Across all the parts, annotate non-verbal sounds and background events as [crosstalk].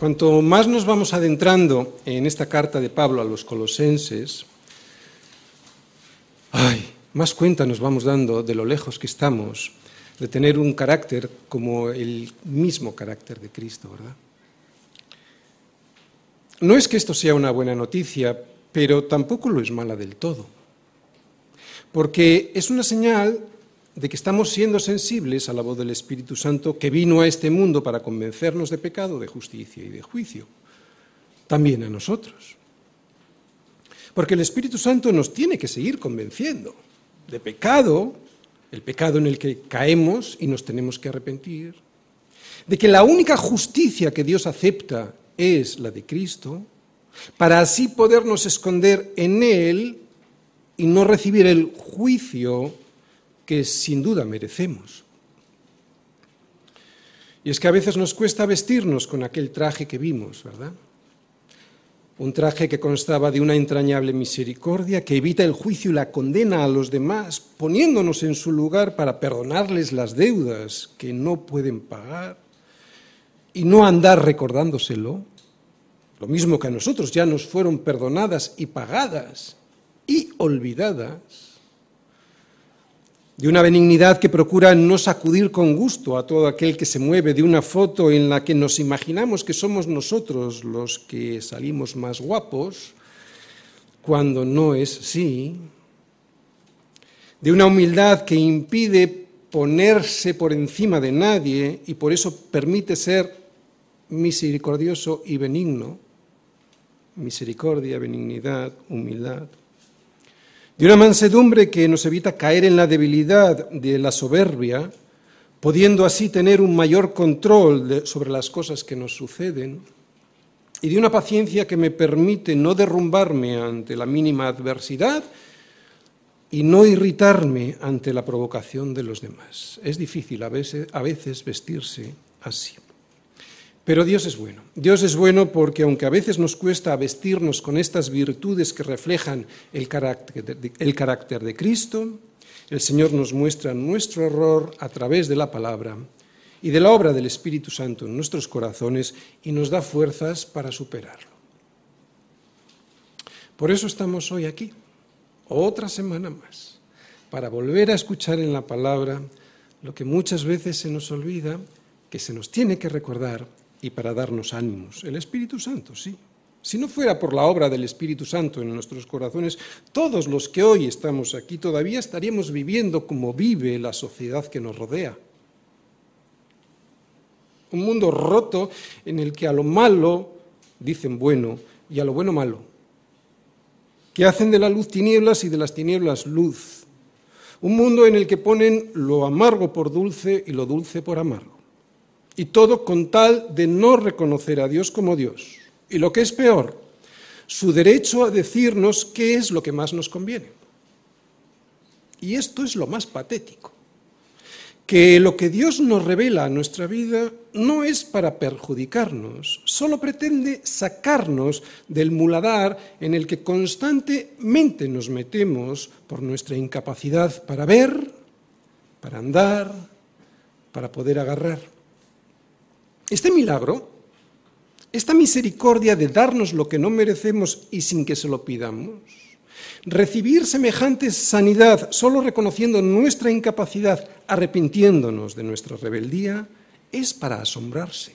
Cuanto más nos vamos adentrando en esta carta de Pablo a los colosenses, más cuenta nos vamos dando de lo lejos que estamos de tener un carácter como el mismo carácter de Cristo, ¿verdad? No es que esto sea una buena noticia, pero tampoco lo es mala del todo, porque es una señal de que estamos siendo sensibles a la voz del Espíritu Santo que vino a este mundo para convencernos de pecado, de justicia y de juicio, también a nosotros. Porque el Espíritu Santo nos tiene que seguir convenciendo de pecado, el pecado en el que caemos y nos tenemos que arrepentir, de que la única justicia que Dios acepta es la de Cristo, para así podernos esconder en Él y no recibir el juicio que sin duda merecemos. Y es que a veces nos cuesta vestirnos con aquel traje que vimos, ¿verdad? Un traje que constaba de una entrañable misericordia que evita el juicio y la condena a los demás, poniéndonos en su lugar para perdonarles las deudas que no pueden pagar y no andar recordándoselo. Lo mismo que a nosotros ya nos fueron perdonadas y pagadas y olvidadas de una benignidad que procura no sacudir con gusto a todo aquel que se mueve, de una foto en la que nos imaginamos que somos nosotros los que salimos más guapos, cuando no es así, de una humildad que impide ponerse por encima de nadie y por eso permite ser misericordioso y benigno, misericordia, benignidad, humildad de una mansedumbre que nos evita caer en la debilidad de la soberbia, pudiendo así tener un mayor control sobre las cosas que nos suceden, y de una paciencia que me permite no derrumbarme ante la mínima adversidad y no irritarme ante la provocación de los demás. Es difícil a veces, vestirse así. Pero Dios es bueno. Dios es bueno porque aunque a veces nos cuesta vestirnos con estas virtudes que reflejan el carácter de, Cristo, el Señor nos muestra nuestro error a través de la palabra y de la obra del Espíritu Santo en nuestros corazones y nos da fuerzas para superarlo. Por eso estamos hoy aquí, otra semana más, para volver a escuchar en la palabra lo que muchas veces se nos olvida, que se nos tiene que recordar y para darnos ánimos. El Espíritu Santo, sí. Si no fuera por la obra del Espíritu Santo en nuestros corazones, todos los que hoy estamos aquí todavía estaríamos viviendo como vive la sociedad que nos rodea. Un mundo roto en el que a lo malo dicen bueno y a lo bueno malo. Que hacen de la luz tinieblas y de las tinieblas luz. Un mundo en el que ponen lo amargo por dulce y lo dulce por amargo. Y todo con tal de no reconocer a Dios como Dios. Y lo que es peor, su derecho a decirnos qué es lo que más nos conviene. Y esto es lo más patético, que lo que Dios nos revela a nuestra vida no es para perjudicarnos, solo pretende sacarnos del muladar en el que constantemente nos metemos por nuestra incapacidad para ver, para andar, para poder agarrar. Este milagro, esta misericordia de darnos lo que no merecemos y sin que se lo pidamos, recibir semejante sanidad solo reconociendo nuestra incapacidad, arrepintiéndonos de nuestra rebeldía, es para asombrarse.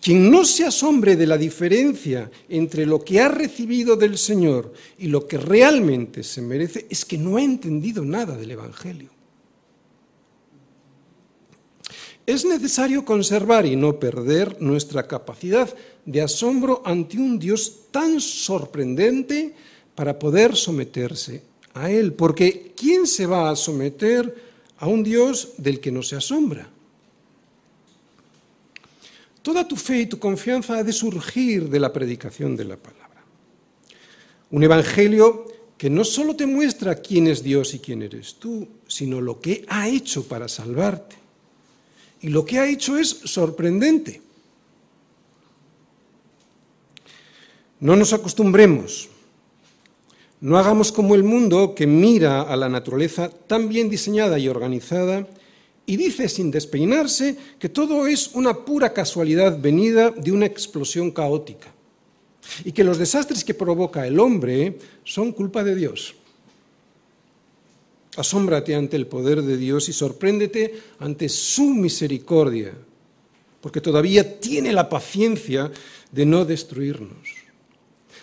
Quien no se asombre de la diferencia entre lo que ha recibido del Señor y lo que realmente se merece es que no ha entendido nada del Evangelio. Es necesario conservar y no perder nuestra capacidad de asombro ante un Dios tan sorprendente para poder someterse a Él. Porque ¿quién se va a someter a un Dios del que no se asombra? Toda tu fe y tu confianza ha de surgir de la predicación de la palabra. Un evangelio que no solo te muestra quién es Dios y quién eres tú, sino lo que ha hecho para salvarte y lo que ha hecho es sorprendente. No nos acostumbremos, no hagamos como el mundo que mira a la naturaleza tan bien diseñada y organizada y dice sin despeinarse que todo es una pura casualidad venida de una explosión caótica y que los desastres que provoca el hombre son culpa de Dios. Asómbrate ante el poder de Dios y sorpréndete ante su misericordia, porque todavía tiene la paciencia de no destruirnos.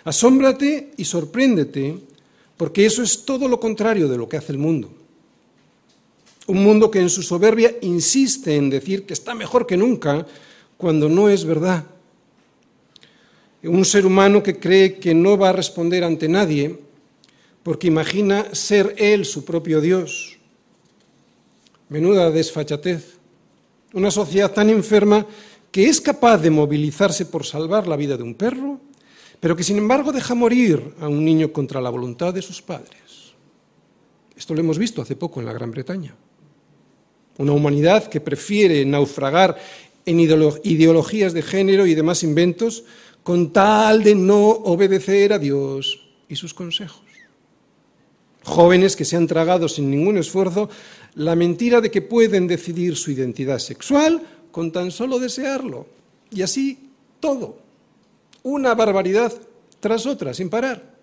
Asómbrate y sorpréndete, porque eso es todo lo contrario de lo que hace el mundo. Un mundo que en su soberbia insiste en decir que está mejor que nunca, cuando no es verdad. Un ser humano que cree que no va a responder ante nadie porque imagina ser él su propio Dios. Menuda desfachatez. Una sociedad tan enferma que es capaz de movilizarse por salvar la vida de un perro, pero que sin embargo deja morir a un niño contra la voluntad de sus padres. Esto lo hemos visto hace poco en la Gran Bretaña. Una humanidad que prefiere naufragar en ideologías de género y demás inventos con tal de no obedecer a Dios y sus consejos jóvenes que se han tragado sin ningún esfuerzo la mentira de que pueden decidir su identidad sexual con tan solo desearlo. Y así todo. Una barbaridad tras otra, sin parar.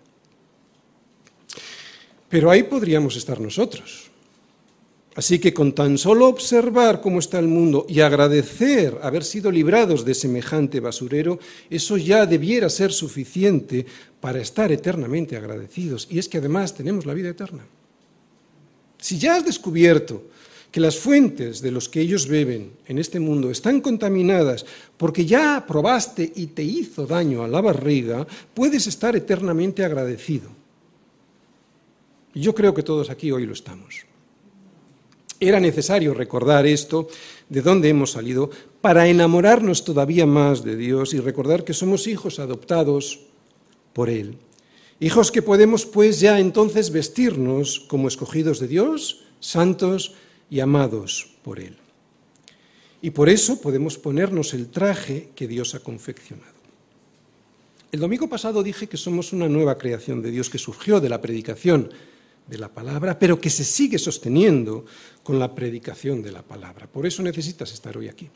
Pero ahí podríamos estar nosotros. Así que con tan solo observar cómo está el mundo y agradecer haber sido librados de semejante basurero, eso ya debiera ser suficiente para estar eternamente agradecidos. Y es que además tenemos la vida eterna. Si ya has descubierto que las fuentes de los que ellos beben en este mundo están contaminadas porque ya probaste y te hizo daño a la barriga, puedes estar eternamente agradecido. Y yo creo que todos aquí hoy lo estamos. Era necesario recordar esto, de dónde hemos salido, para enamorarnos todavía más de Dios y recordar que somos hijos adoptados por Él. Hijos que podemos pues ya entonces vestirnos como escogidos de Dios, santos y amados por Él. Y por eso podemos ponernos el traje que Dios ha confeccionado. El domingo pasado dije que somos una nueva creación de Dios que surgió de la predicación de la palabra, pero que se sigue sosteniendo con la predicación de la palabra. Por eso necesitas estar hoy aquí.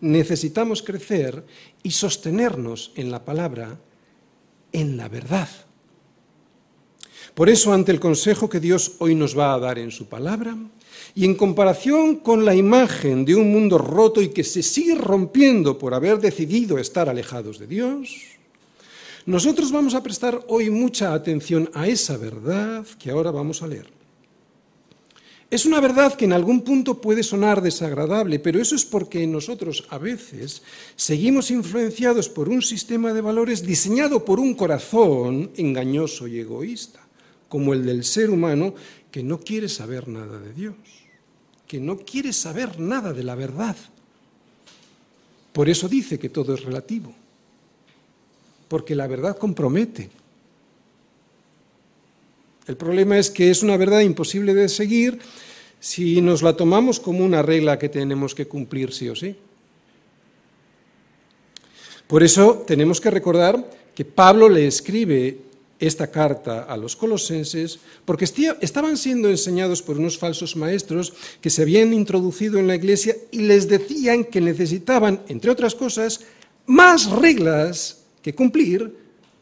Necesitamos crecer y sostenernos en la palabra, en la verdad. Por eso, ante el consejo que Dios hoy nos va a dar en su palabra, y en comparación con la imagen de un mundo roto y que se sigue rompiendo por haber decidido estar alejados de Dios, nosotros vamos a prestar hoy mucha atención a esa verdad que ahora vamos a leer. Es una verdad que en algún punto puede sonar desagradable, pero eso es porque nosotros a veces seguimos influenciados por un sistema de valores diseñado por un corazón engañoso y egoísta, como el del ser humano que no quiere saber nada de Dios, que no quiere saber nada de la verdad. Por eso dice que todo es relativo porque la verdad compromete. El problema es que es una verdad imposible de seguir si nos la tomamos como una regla que tenemos que cumplir sí o sí. Por eso tenemos que recordar que Pablo le escribe esta carta a los colosenses porque estaban siendo enseñados por unos falsos maestros que se habían introducido en la iglesia y les decían que necesitaban, entre otras cosas, más reglas que cumplir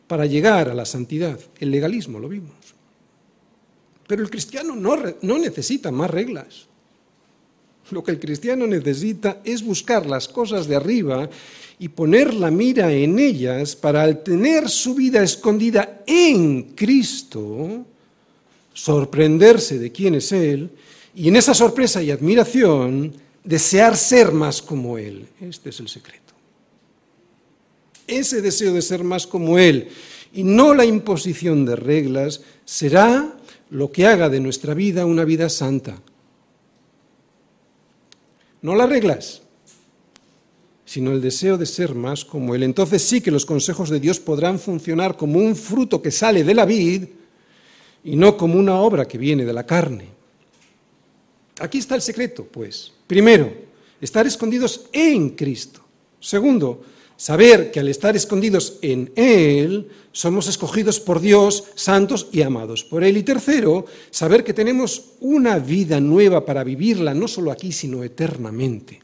para llegar a la santidad. El legalismo lo vimos. Pero el cristiano no, necesita más reglas. Lo que el cristiano necesita es buscar las cosas de arriba y poner la mira en ellas para al tener su vida escondida en Cristo, sorprenderse de quién es Él y en esa sorpresa y admiración desear ser más como Él. Este es el secreto ese deseo de ser más como Él y no la imposición de reglas, será lo que haga de nuestra vida una vida santa. No las reglas, sino el deseo de ser más como Él. Entonces sí que los consejos de Dios podrán funcionar como un fruto que sale de la vid y no como una obra que viene de la carne. Aquí está el secreto, pues. Primero, estar escondidos en Cristo. Segundo, Saber que al estar escondidos en Él, somos escogidos por Dios, santos y amados por Él. Y tercero, saber que tenemos una vida nueva para vivirla, no solo aquí, sino eternamente.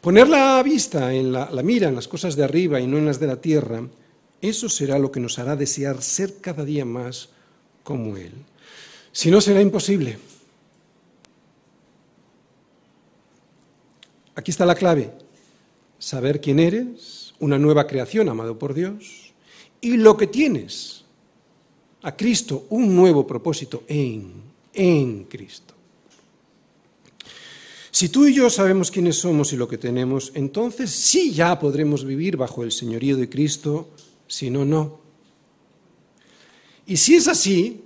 Poner la vista en la, la mira en las cosas de arriba y no en las de la tierra, eso será lo que nos hará desear ser cada día más como Él. Si no, será imposible. Aquí está la clave saber quién eres, una nueva creación amado por Dios, y lo que tienes, a Cristo, un nuevo propósito en, en Cristo. Si tú y yo sabemos quiénes somos y lo que tenemos, entonces sí ya podremos vivir bajo el señorío de Cristo, si no, no. Y si es así,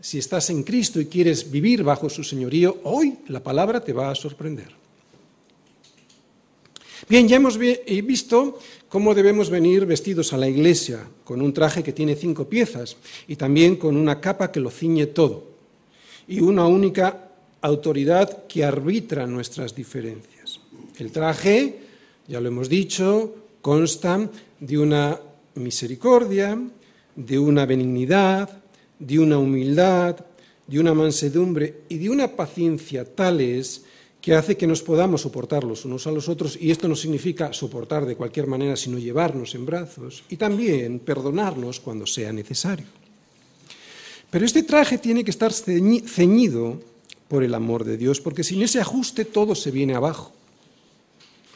si estás en Cristo y quieres vivir bajo su señorío, hoy la palabra te va a sorprender. Bien, ya hemos visto cómo debemos venir vestidos a la iglesia, con un traje que tiene cinco piezas y también con una capa que lo ciñe todo, y una única autoridad que arbitra nuestras diferencias. El traje, ya lo hemos dicho, consta de una misericordia, de una benignidad, de una humildad, de una mansedumbre y de una paciencia tales que hace que nos podamos soportar los unos a los otros, y esto no significa soportar de cualquier manera, sino llevarnos en brazos y también perdonarnos cuando sea necesario. Pero este traje tiene que estar ceñido por el amor de Dios, porque sin ese ajuste todo se viene abajo.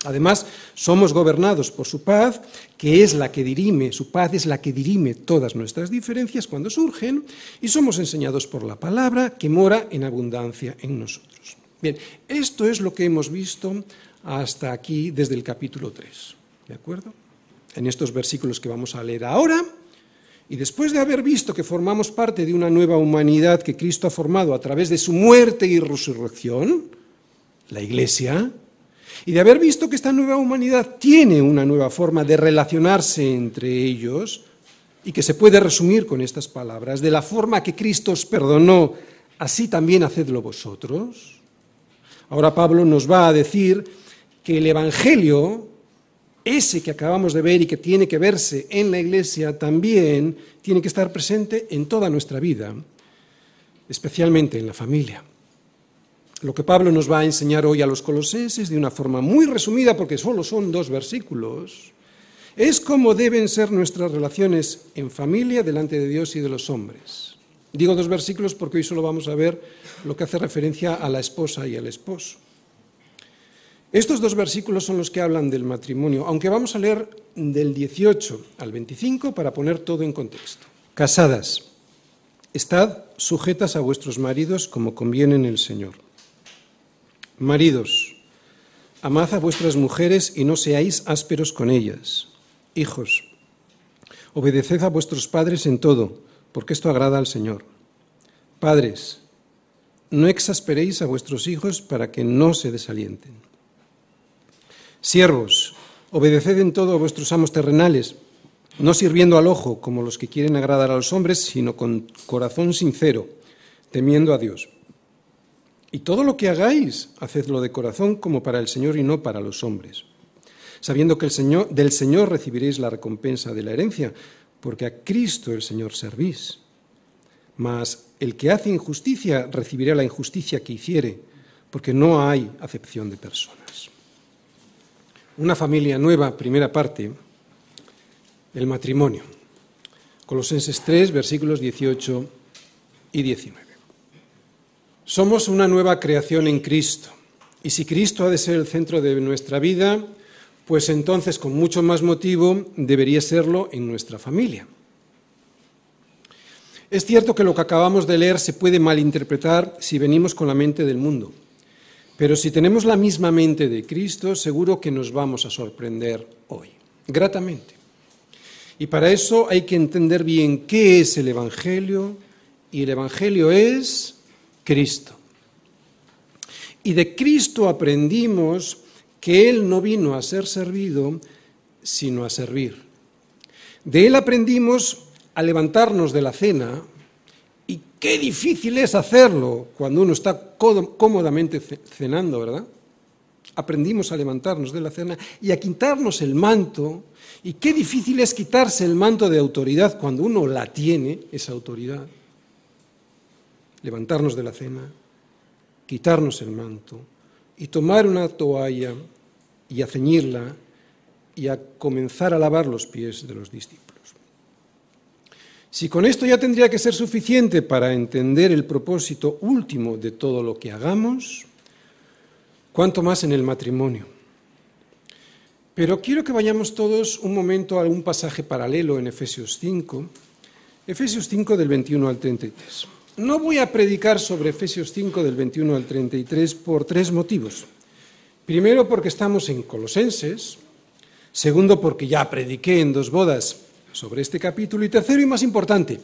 Además, somos gobernados por su paz, que es la que dirime, su paz es la que dirime todas nuestras diferencias cuando surgen, y somos enseñados por la palabra que mora en abundancia en nosotros. Bien, esto es lo que hemos visto hasta aquí desde el capítulo 3. ¿De acuerdo? En estos versículos que vamos a leer ahora, y después de haber visto que formamos parte de una nueva humanidad que Cristo ha formado a través de su muerte y resurrección, la Iglesia, y de haber visto que esta nueva humanidad tiene una nueva forma de relacionarse entre ellos, y que se puede resumir con estas palabras, de la forma que Cristo os perdonó, así también hacedlo vosotros, Ahora Pablo nos va a decir que el Evangelio, ese que acabamos de ver y que tiene que verse en la Iglesia, también tiene que estar presente en toda nuestra vida, especialmente en la familia. Lo que Pablo nos va a enseñar hoy a los colosenses de una forma muy resumida, porque solo son dos versículos, es cómo deben ser nuestras relaciones en familia delante de Dios y de los hombres. Digo dos versículos porque hoy solo vamos a ver lo que hace referencia a la esposa y al esposo. Estos dos versículos son los que hablan del matrimonio, aunque vamos a leer del 18 al 25 para poner todo en contexto. Casadas, estad sujetas a vuestros maridos como conviene en el Señor. Maridos, amad a vuestras mujeres y no seáis ásperos con ellas. Hijos, obedeced a vuestros padres en todo porque esto agrada al Señor. Padres, no exasperéis a vuestros hijos para que no se desalienten. Siervos, obedeced en todo a vuestros amos terrenales, no sirviendo al ojo como los que quieren agradar a los hombres, sino con corazón sincero, temiendo a Dios. Y todo lo que hagáis, hacedlo de corazón como para el Señor y no para los hombres, sabiendo que el Señor, del Señor recibiréis la recompensa de la herencia, porque a Cristo el Señor servís. Mas el que hace injusticia recibirá la injusticia que hiciere, porque no hay acepción de personas. Una familia nueva, primera parte, el matrimonio. Colosenses 3, versículos 18 y 19. Somos una nueva creación en Cristo, y si Cristo ha de ser el centro de nuestra vida, pues entonces con mucho más motivo debería serlo en nuestra familia. Es cierto que lo que acabamos de leer se puede malinterpretar si venimos con la mente del mundo, pero si tenemos la misma mente de Cristo, seguro que nos vamos a sorprender hoy, gratamente. Y para eso hay que entender bien qué es el Evangelio, y el Evangelio es Cristo. Y de Cristo aprendimos que Él no vino a ser servido, sino a servir. De Él aprendimos a levantarnos de la cena, y qué difícil es hacerlo cuando uno está cómodamente cenando, ¿verdad? aprendimos a levantarnos de la cena y a quitarnos el manto. Y qué difícil es quitarse el manto de autoridad cuando uno la tiene, esa autoridad. Levantarnos de la cena, quitarnos el manto y tomar una toalla y a ceñirla y a comenzar a lavar los pies de los discípulos. Si con esto ya tendría que ser suficiente para entender el propósito último de todo lo que hagamos, cuanto más en el matrimonio. Pero quiero que vayamos todos un momento a un pasaje paralelo en Efesios 5, Efesios 5 del 21 al 33. No voy a predicar sobre Efesios 5 del 21 al 33 por tres motivos. Primero porque estamos en Colosenses, segundo porque ya prediqué en dos bodas sobre este capítulo. Y tercero y más importante,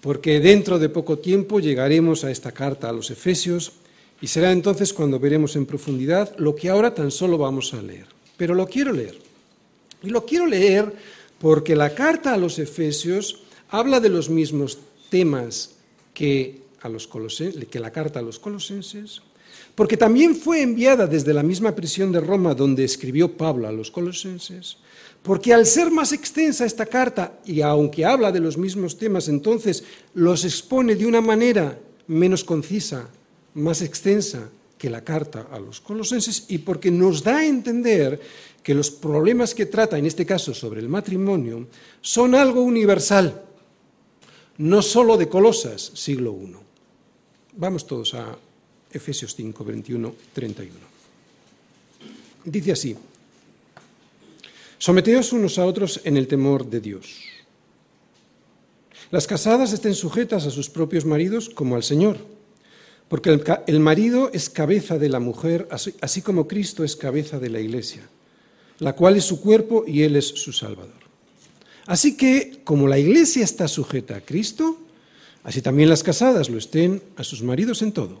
porque dentro de poco tiempo llegaremos a esta carta a los Efesios y será entonces cuando veremos en profundidad lo que ahora tan solo vamos a leer. Pero lo quiero leer. Y lo quiero leer porque la carta a los Efesios habla de los mismos temas que, a los que la carta a los colosenses, porque también fue enviada desde la misma prisión de Roma donde escribió Pablo a los colosenses, porque al ser más extensa esta carta, y aunque habla de los mismos temas, entonces los expone de una manera menos concisa, más extensa que la carta a los colosenses, y porque nos da a entender que los problemas que trata, en este caso sobre el matrimonio, son algo universal, no solo de Colosas, siglo I. Vamos todos a Efesios 5, 21, 31. Dice así, Someteos unos a otros en el temor de Dios. Las casadas estén sujetas a sus propios maridos como al Señor, porque el, marido es cabeza de la mujer, así como Cristo es cabeza de la iglesia, la cual es su cuerpo y Él es su Salvador. Así que, como la iglesia está sujeta a Cristo, así también las casadas lo estén a sus maridos en todo.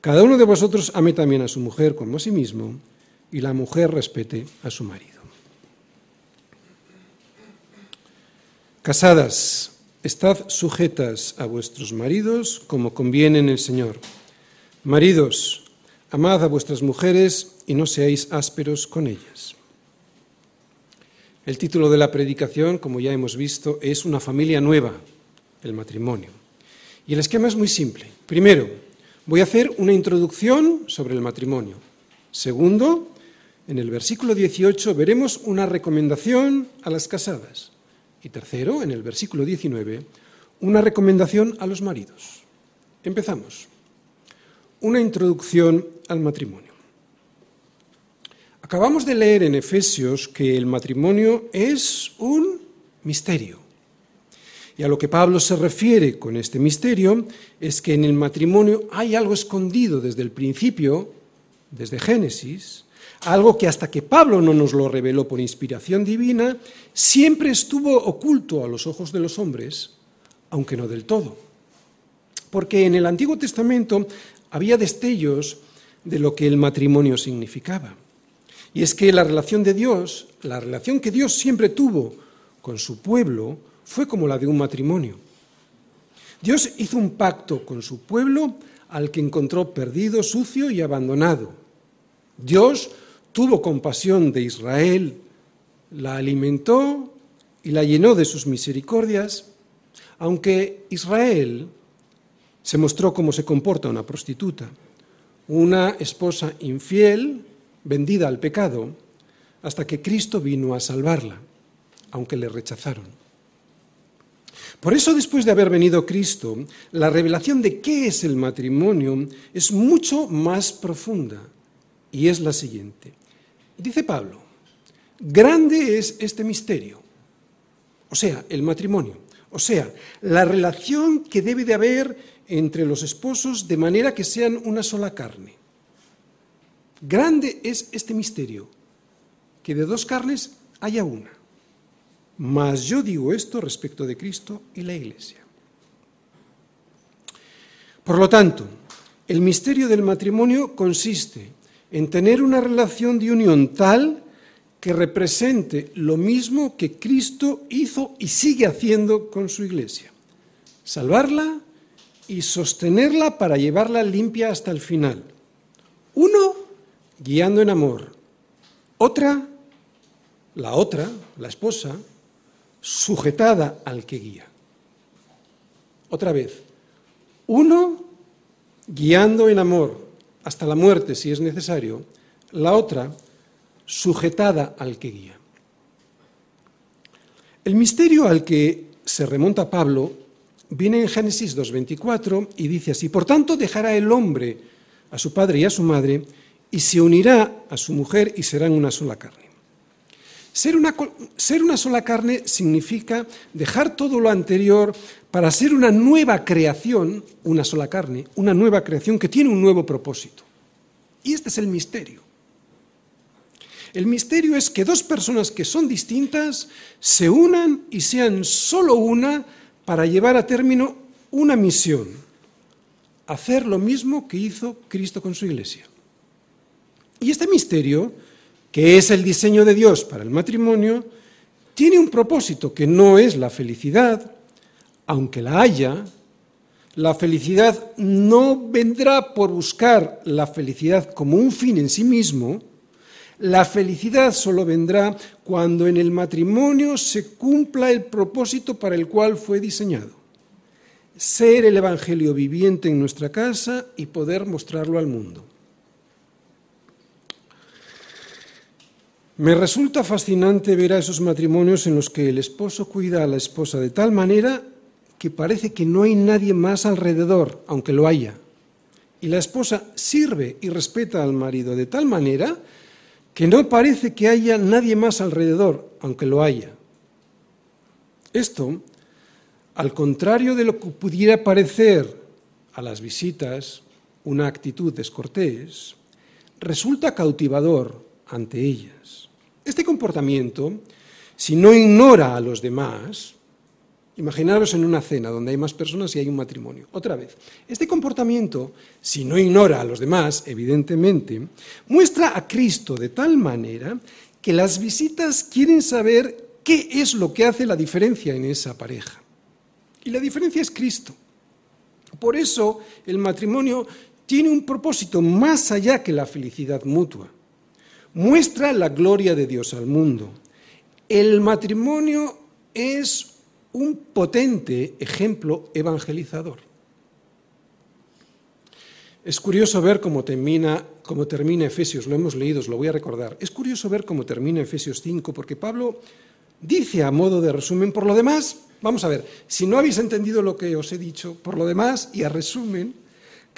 cada uno de vosotros ame también a su mujer como a sí mismo y la mujer respete a su marido. Casadas, estad sujetas a vuestros maridos como conviene en el Señor. Maridos, amad a vuestras mujeres y no seáis ásperos con ellas. El título de la predicación, como ya hemos visto, es Una familia nueva, el matrimonio. Y el esquema es muy simple. Primero, voy a hacer una introducción sobre el matrimonio. Segundo, en el versículo 18 veremos una recomendación a las casadas. Y tercero, en el versículo 19, una recomendación a los maridos. Empezamos. Una introducción al matrimonio. Acabamos de leer en Efesios que el matrimonio es un misterio. Y a lo que Pablo se refiere con este misterio es que en el matrimonio hay algo escondido desde el principio, desde Génesis, algo que hasta que Pablo no nos lo reveló por inspiración divina, siempre estuvo oculto a los ojos de los hombres, aunque no del todo. Porque en el Antiguo Testamento había destellos de lo que el matrimonio significaba. Y es que la relación de Dios, la relación que Dios siempre tuvo con su pueblo, fue como la de un matrimonio. Dios hizo un pacto con su pueblo al que encontró perdido, sucio y abandonado. Dios tuvo compasión de Israel, la alimentó y la llenó de sus misericordias, aunque Israel se mostró como se comporta una prostituta, una esposa infiel, vendida al pecado, hasta que Cristo vino a salvarla, aunque le rechazaron. Por eso, después de haber venido Cristo, la revelación de qué es el matrimonio es mucho más profunda y es la siguiente. Dice Pablo, grande es este misterio, o sea, el matrimonio, o sea, la relación que debe de haber entre los esposos de manera que sean una sola carne. Grande es este misterio, que de dos carnes haya una. Mas yo digo esto respecto de Cristo y la Iglesia. Por lo tanto, el misterio del matrimonio consiste en tener una relación de unión tal que represente lo mismo que Cristo hizo y sigue haciendo con su Iglesia. Salvarla y sostenerla para llevarla limpia hasta el final. Uno, guiando en amor. Otra, la otra, la esposa, sujetada al que guía. Otra vez, uno guiando en amor hasta la muerte si es necesario, la otra sujetada al que guía. El misterio al que se remonta Pablo viene en Génesis 2.24 y dice así, por tanto dejará el hombre a su padre y a su madre y se unirá a su mujer y serán una sola carne. Ser una, ser una, sola carne significa dejar todo lo anterior para ser una nueva creación, una sola carne, una nueva creación que tiene un nuevo propósito. Y este es el misterio. El misterio es que dos personas que son distintas se unan y sean solo una para llevar a término una misión, hacer lo mismo que hizo Cristo con su iglesia. Y este misterio que es el diseño de Dios para el matrimonio, tiene un propósito que no es la felicidad, aunque la haya, la felicidad no vendrá por buscar la felicidad como un fin en sí mismo, la felicidad solo vendrá cuando en el matrimonio se cumpla el propósito para el cual fue diseñado. Ser el Evangelio viviente en nuestra casa y poder mostrarlo al mundo. Me resulta fascinante ver a esos matrimonios en los que el esposo cuida a la esposa de tal manera que parece que no hay nadie más alrededor, aunque lo haya. Y la esposa sirve y respeta al marido de tal manera que no parece que haya nadie más alrededor, aunque lo haya. Esto, al contrario de lo que pudiera parecer a las visitas una actitud descortés, resulta cautivador ante ellas. Este comportamiento, si no ignora a los demás, imaginaros en una cena donde hay más personas y hay un matrimonio. Otra vez, este comportamiento, si no ignora a los demás, evidentemente, muestra a Cristo de tal manera que las visitas quieren saber qué es lo que hace la diferencia en esa pareja. Y la diferencia es Cristo. Por eso el matrimonio tiene un propósito más allá que la felicidad mutua muestra la gloria de Dios al mundo. El matrimonio es un potente ejemplo evangelizador. Es curioso ver cómo termina, cómo termina Efesios, lo hemos leído, os lo voy a recordar. Es curioso ver cómo termina Efesios 5, porque Pablo dice a modo de resumen, por lo demás, vamos a ver, si no habéis entendido lo que os he dicho, por lo demás, y a resumen,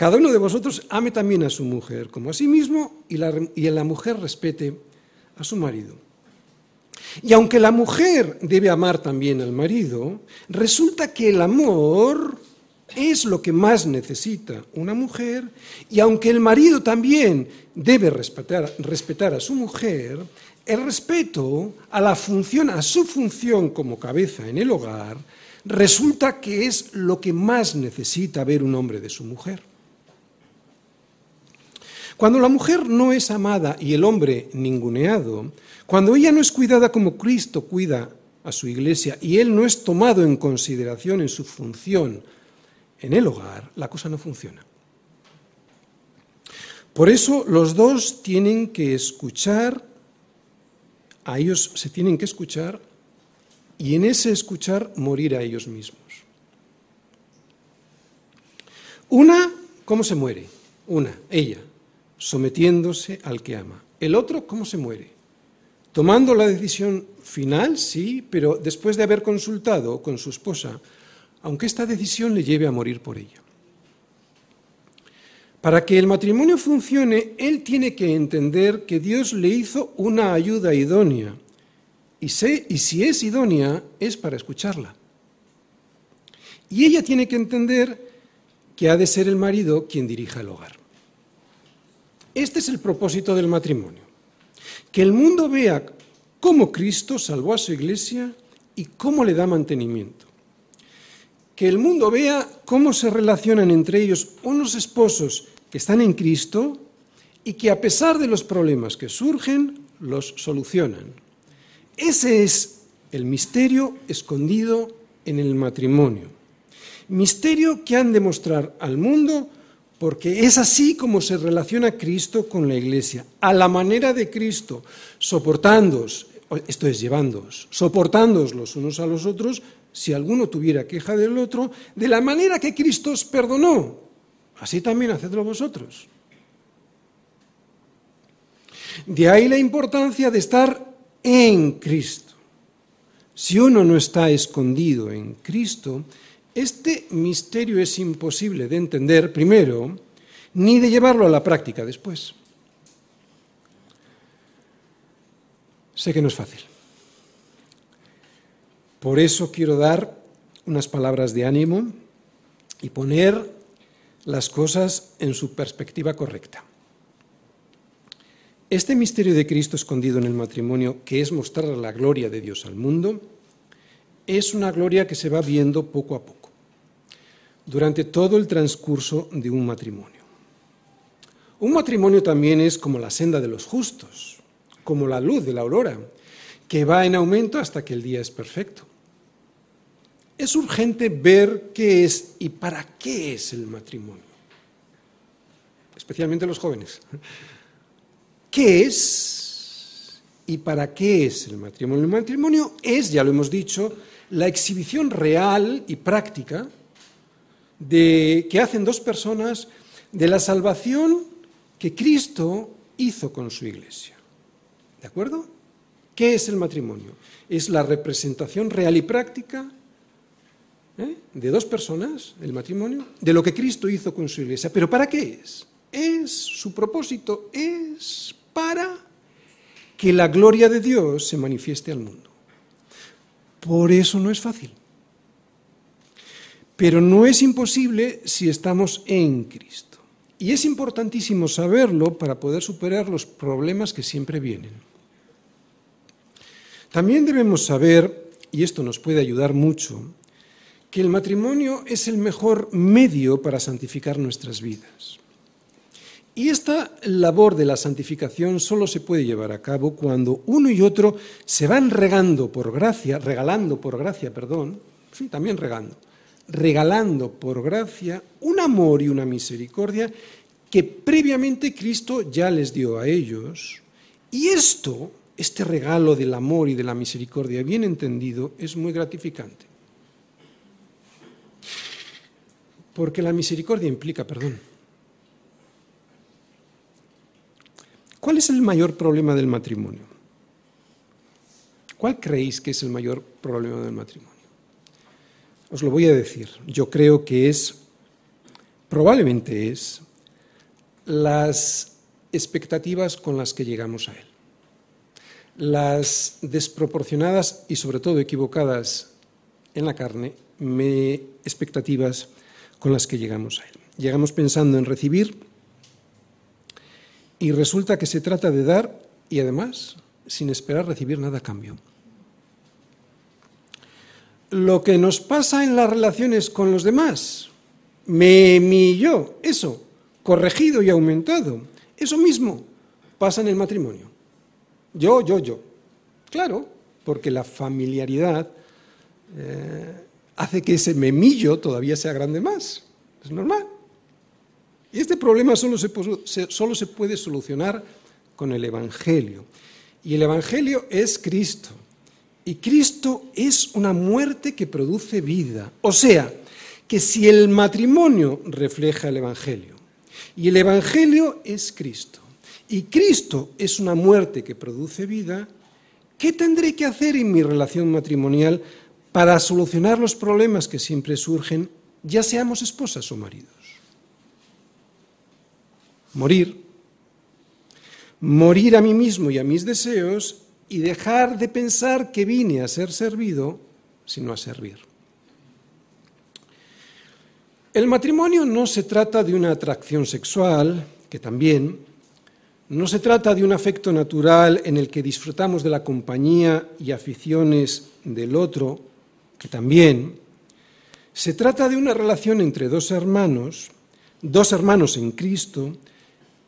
cada uno de vosotros ame también a su mujer como a sí mismo y la, la mujer respete a su marido. Y aunque la mujer debe amar también al marido, resulta que el amor es lo que más necesita una mujer y aunque el marido también debe respetar, respetar a su mujer, el respeto a la función, a su función como cabeza en el hogar, resulta que es lo que más necesita ver un hombre de su mujer. Cuando la mujer no es amada y el hombre ninguneado, cuando ella no es cuidada como Cristo cuida a su iglesia y él no es tomado en consideración en su función en el hogar, la cosa no funciona. Por eso los dos tienen que escuchar, a ellos se tienen que escuchar y en ese escuchar morir a ellos mismos. Una, ¿cómo se muere? Una, ella, sometiéndose al que ama. El otro, ¿cómo se muere? tomando la decisión final, sí, pero después de haber consultado con su esposa, aunque esta decisión le lleve a morir por ella. Para que el matrimonio funcione, él tiene que entender que Dios le hizo una ayuda idónea. Y, y si es idónea, es para escucharla. Y ella tiene que entender que ha de ser el marido quien dirija el hogar. Este es el propósito del matrimonio. Que el mundo vea cómo Cristo salvó a su iglesia y cómo le da mantenimiento. Que el mundo vea cómo se relacionan entre ellos unos esposos que están en Cristo y que a pesar de los problemas que surgen, los solucionan. Ese es el misterio escondido en el matrimonio. Misterio que han de mostrar al mundo porque es así como se relaciona Cristo con la Iglesia, a la manera de Cristo, soportándoos, esto es llevándoos, soportándoos los unos a los otros, si alguno tuviera queja del otro, de la manera que Cristo os perdonó. Así también hacedlo vosotros. De ahí la importancia de estar en Cristo. Si uno no está escondido en Cristo, este misterio es imposible de entender primero, ni de llevarlo a la práctica después. Sé que no es fácil. Por eso quiero dar unas palabras de ánimo y poner las cosas en su perspectiva correcta. Este misterio de Cristo escondido en el matrimonio, que es mostrar la gloria de Dios al mundo, es una gloria que se va viendo poco a poco durante todo el transcurso de un matrimonio. Un matrimonio también es como la senda de los justos, como la luz de la aurora, que va en aumento hasta que el día es perfecto. Es urgente ver qué es y para qué es el matrimonio, especialmente los jóvenes. ¿Qué es y para qué es el matrimonio? El matrimonio es, ya lo hemos dicho, la exhibición real y práctica de, que hacen dos personas de la salvación que Cristo hizo con su iglesia. ¿De acuerdo? ¿Qué es el matrimonio? Es la representación real y práctica ¿eh? de dos personas, el matrimonio, de lo que Cristo hizo con su iglesia. ¿Pero para qué es? Es su propósito, es para que la gloria de Dios se manifieste al mundo. Por eso no es fácil. Pero no es imposible si estamos en Cristo. Y es importantísimo saberlo para poder superar los problemas que siempre vienen. También debemos saber, y esto nos puede ayudar mucho, que el matrimonio es el mejor medio para santificar nuestras vidas. Y esta labor de la santificación solo se puede llevar a cabo cuando uno y otro se van regando por gracia, regalando por gracia, perdón, sí, también regando, regalando por gracia un amor y una misericordia que previamente Cristo ya les dio a ellos. Y esto, este regalo del amor y de la misericordia bien entendido, es muy gratificante. Porque la misericordia implica perdón. ¿Cuál es el mayor problema del matrimonio? ¿Cuál creéis que es el mayor problema del matrimonio? Os lo voy a decir. Yo creo que es, probablemente es, las expectativas con las que llegamos a Él. Las desproporcionadas y sobre todo equivocadas en la carne expectativas con las que llegamos a Él. Llegamos pensando en recibir y resulta que se trata de dar y además sin esperar recibir nada a cambio lo que nos pasa en las relaciones con los demás, me, mi, yo, eso, corregido y aumentado, eso mismo pasa en el matrimonio. Yo, yo, yo. Claro, porque la familiaridad eh, hace que ese memillo todavía sea grande más. Es normal. Y este problema solo solo se puede solucionar con el Evangelio. Y el Evangelio es Cristo. Y Cristo es una muerte que produce vida. O sea, que si el matrimonio refleja el Evangelio y el Evangelio es Cristo y Cristo es una muerte que produce vida, ¿Qué tendré que hacer en mi relación matrimonial para solucionar los problemas que siempre surgen, ya seamos esposas o maridos? Morir. Morir a mí mismo y a mis deseos y dejar de pensar que vine a ser servido, sino a servir. El matrimonio no se trata de una atracción sexual, que también, no se trata de un afecto natural en el que disfrutamos de la compañía y aficiones del otro, que también, se trata de una relación entre dos hermanos, dos hermanos en Cristo,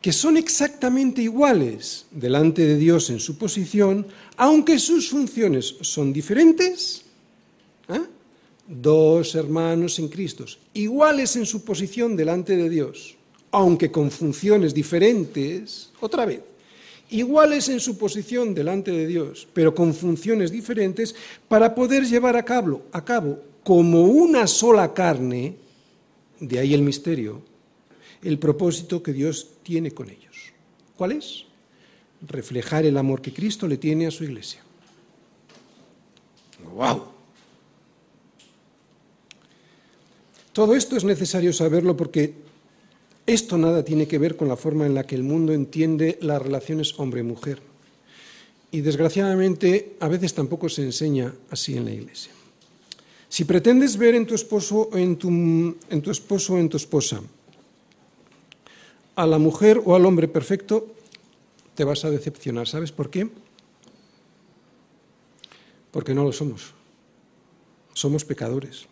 que son exactamente iguales delante de Dios en su posición, aunque sus funciones son diferentes. ¿eh? dos hermanos en Cristo, iguales en su posición delante de Dios, aunque con funciones diferentes, otra vez, iguales en su posición delante de Dios, pero con funciones diferentes, para poder llevar a cabo, a cabo como una sola carne, de ahí el misterio, el propósito que Dios tiene con ellos. ¿Cuál es? Reflejar el amor que Cristo le tiene a su iglesia. ¡Wow! Todo esto es necesario saberlo porque esto nada tiene que ver con la forma en la que el mundo entiende las relaciones hombre-mujer. Y desgraciadamente a veces tampoco se enseña así en la Iglesia. Si pretendes ver en tu esposo o en tu, en tu esposo o en tu esposa a la mujer o al hombre perfecto, te vas a decepcionar. ¿Sabes por qué? Porque no lo somos. Somos pecadores.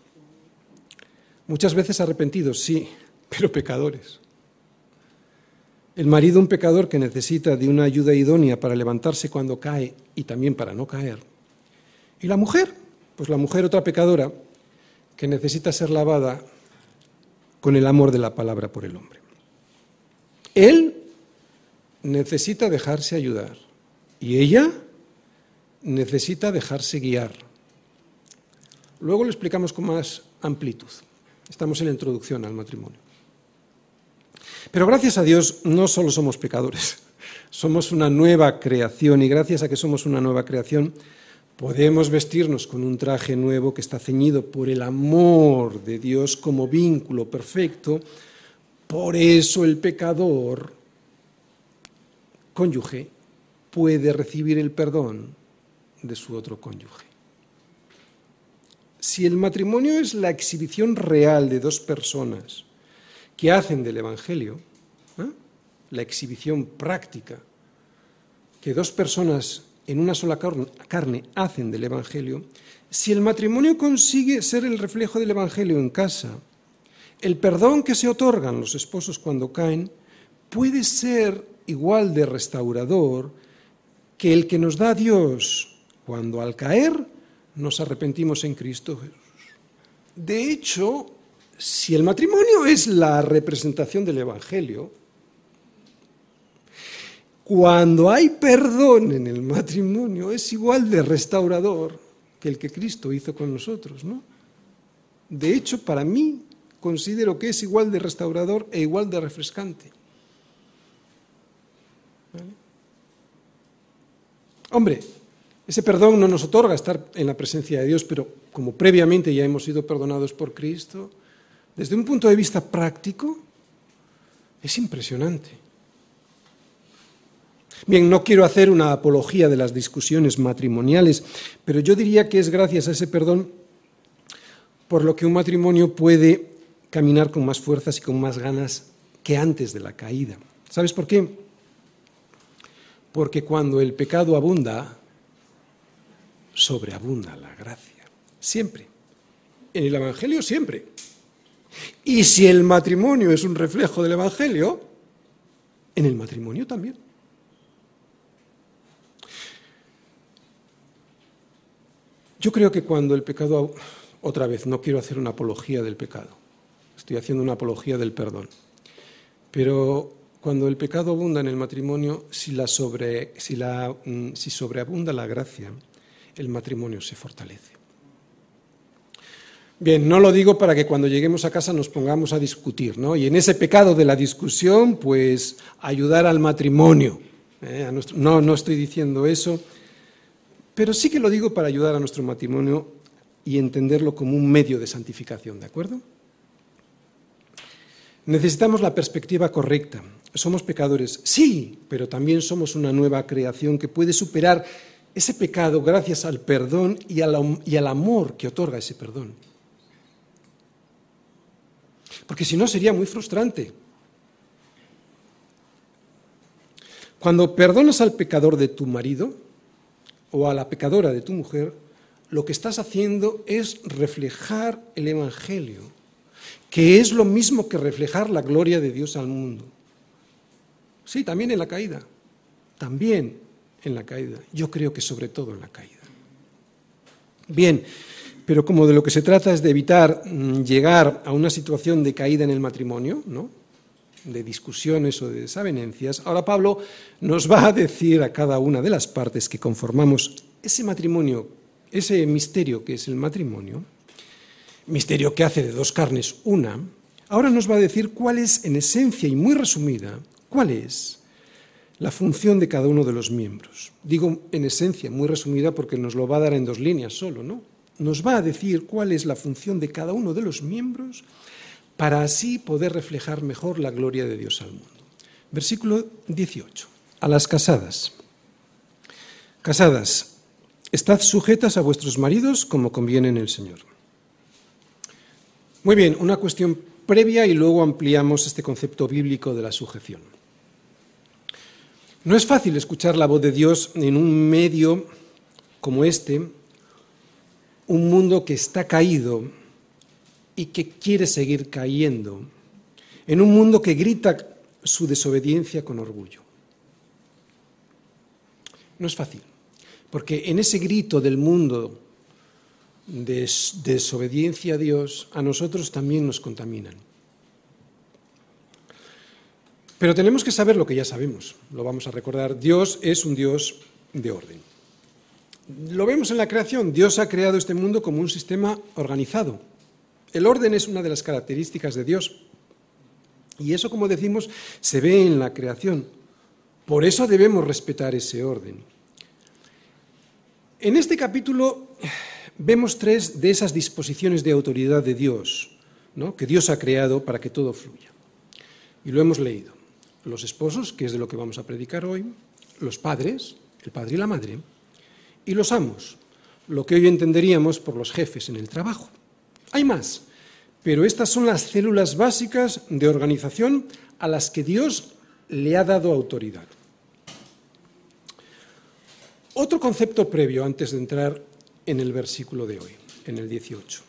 Muchas veces arrepentidos, sí, [laughs] pero pecadores. El marido un pecador que necesita de una ayuda idónea para levantarse cuando cae y también para no caer. Y la mujer, pues la mujer otra pecadora que necesita ser lavada con el amor de la palabra por el hombre. Él necesita dejarse ayudar y ella necesita dejarse guiar. Luego lo explicamos con más amplitud. Estamos en la introducción al matrimonio. Pero gracias a Dios no solo somos pecadores, [laughs] somos una nueva creación y gracias a que somos una nueva creación podemos vestirnos con un traje nuevo que está ceñido por el amor de Dios como vínculo perfecto. Por eso el pecador cónyuge puede recibir el perdón de su otro cónyuge. Si el matrimonio es la exhibición real de dos personas que hacen del Evangelio, ¿eh? la exhibición práctica que dos personas en una sola carne hacen del Evangelio, si el matrimonio consigue ser el reflejo del Evangelio en casa, el perdón que se otorgan los esposos cuando caen puede ser igual de restaurador que el que nos da Dios cuando al caer nos arrepentimos en Cristo Jesús. De hecho, si el matrimonio es la representación del Evangelio, cuando hay perdón en el matrimonio es igual de restaurador que el que Cristo hizo con nosotros, ¿no? De hecho, para mí considero que es igual de restaurador e igual de refrescante. Hombre, ese perdón no nos otorga estar en la presencia de Dios, pero como previamente ya hemos sido perdonados por Cristo, desde un punto de vista práctico, es impresionante. Bien, no quiero hacer una apología de las discusiones matrimoniales, pero yo diría que es gracias a ese perdón por lo que un matrimonio puede caminar con más fuerzas y con más ganas que antes de la caída. ¿Sabes por qué? Porque cuando el pecado abunda, sobreabunda la gracia. Siempre. En el Evangelio siempre. Y si el matrimonio es un reflejo del Evangelio, en el matrimonio también. Yo creo que cuando el pecado, otra vez, no quiero hacer una apología del pecado, estoy haciendo una apología del perdón, pero cuando el pecado abunda en el matrimonio, mm, si sobreabunda la gracia, el matrimonio se fortalece. Bien, no lo digo para que cuando lleguemos a casa nos pongamos a discutir, ¿no? Y en ese pecado de la discusión, pues ayudar al matrimonio. ¿eh? no, no estoy diciendo eso, Pero sí que lo digo para ayudar a nuestro matrimonio y entenderlo como un medio de santificación, ¿de acuerdo? Necesitamos la perspectiva correcta. Somos pecadores, sí, pero también somos una nueva creación que puede superar ese pecado gracias al perdón y al, amor que otorga ese perdón. Porque si no sería muy frustrante. Cuando perdonas al pecador de tu marido o a la pecadora de tu mujer, lo que estás haciendo es reflejar el Evangelio, que es lo mismo que reflejar la gloria de Dios al mundo. Sí, también en la caída, también en la caída. Yo creo que sobre todo en la caída. Bien, pero como de lo que se trata es de evitar mm, llegar a una situación de caída en el matrimonio, ¿no? de discusiones o de desavenencias, ahora Pablo nos va a decir a cada una de las partes que conformamos ese matrimonio ese misterio que es el matrimonio, misterio que hace de dos carnes una, ahora nos va a decir cuál es, en esencia y muy resumida, cuál es la función de cada uno de los miembros. Digo en esencia, muy resumida, porque nos lo va a dar en dos líneas solo, ¿no? Nos va a decir cuál es la función de cada uno de los miembros para así poder reflejar mejor la gloria de Dios al mundo. Versículo 18. A las casadas. Casadas, Estad sujetas a vuestros maridos como conviene en el Señor. Muy bien, una cuestión previa y luego ampliamos este concepto bíblico de la sujeción. No es fácil escuchar la voz de Dios en un medio como este, un mundo que está caído y que quiere seguir cayendo, en un mundo que grita su desobediencia con orgullo. No es fácil. Porque en ese grito del mundo de desobediencia a Dios, a nosotros también nos contaminan. Pero tenemos que saber lo que ya sabemos, lo vamos a recordar. Dios es un Dios de orden. Lo vemos en la creación, Dios ha creado este mundo como un sistema organizado. El orden es una de las características de Dios. Y eso, como decimos, se ve en la creación. Por eso debemos respetar ese orden. En este capítulo vemos tres de esas disposiciones de autoridad de Dios, que Dios ha creado para que todo fluya. Y lo hemos leído. Los esposos, que es de lo que vamos a predicar hoy, los padres, el padre y la madre, y los amos, lo que hoy entenderíamos por los jefes en el trabajo. Hay más, pero estas son las células básicas de organización a las que Dios le ha dado autoridad. Otro concepto previo antes de entrar en el versículo de hoy, en el 18.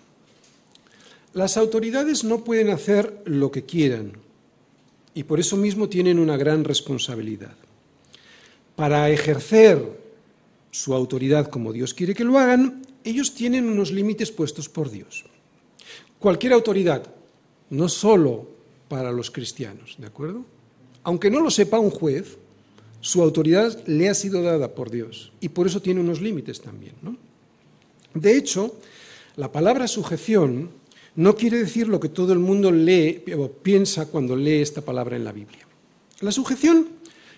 Las autoridades no pueden hacer lo que quieran y por eso mismo tienen una gran responsabilidad. Para ejercer su autoridad como Dios quiere que lo hagan, ellos tienen unos límites puestos por Dios. Cualquier autoridad, no solo para los cristianos, ¿de acuerdo? Aunque no lo sepa un juez, su autoridad le ha sido dada por Dios y por eso tiene unos límites también. De hecho, la palabra sujeción no quiere decir lo que todo el mundo lee o piensa cuando lee esta palabra en la Biblia. La sujeción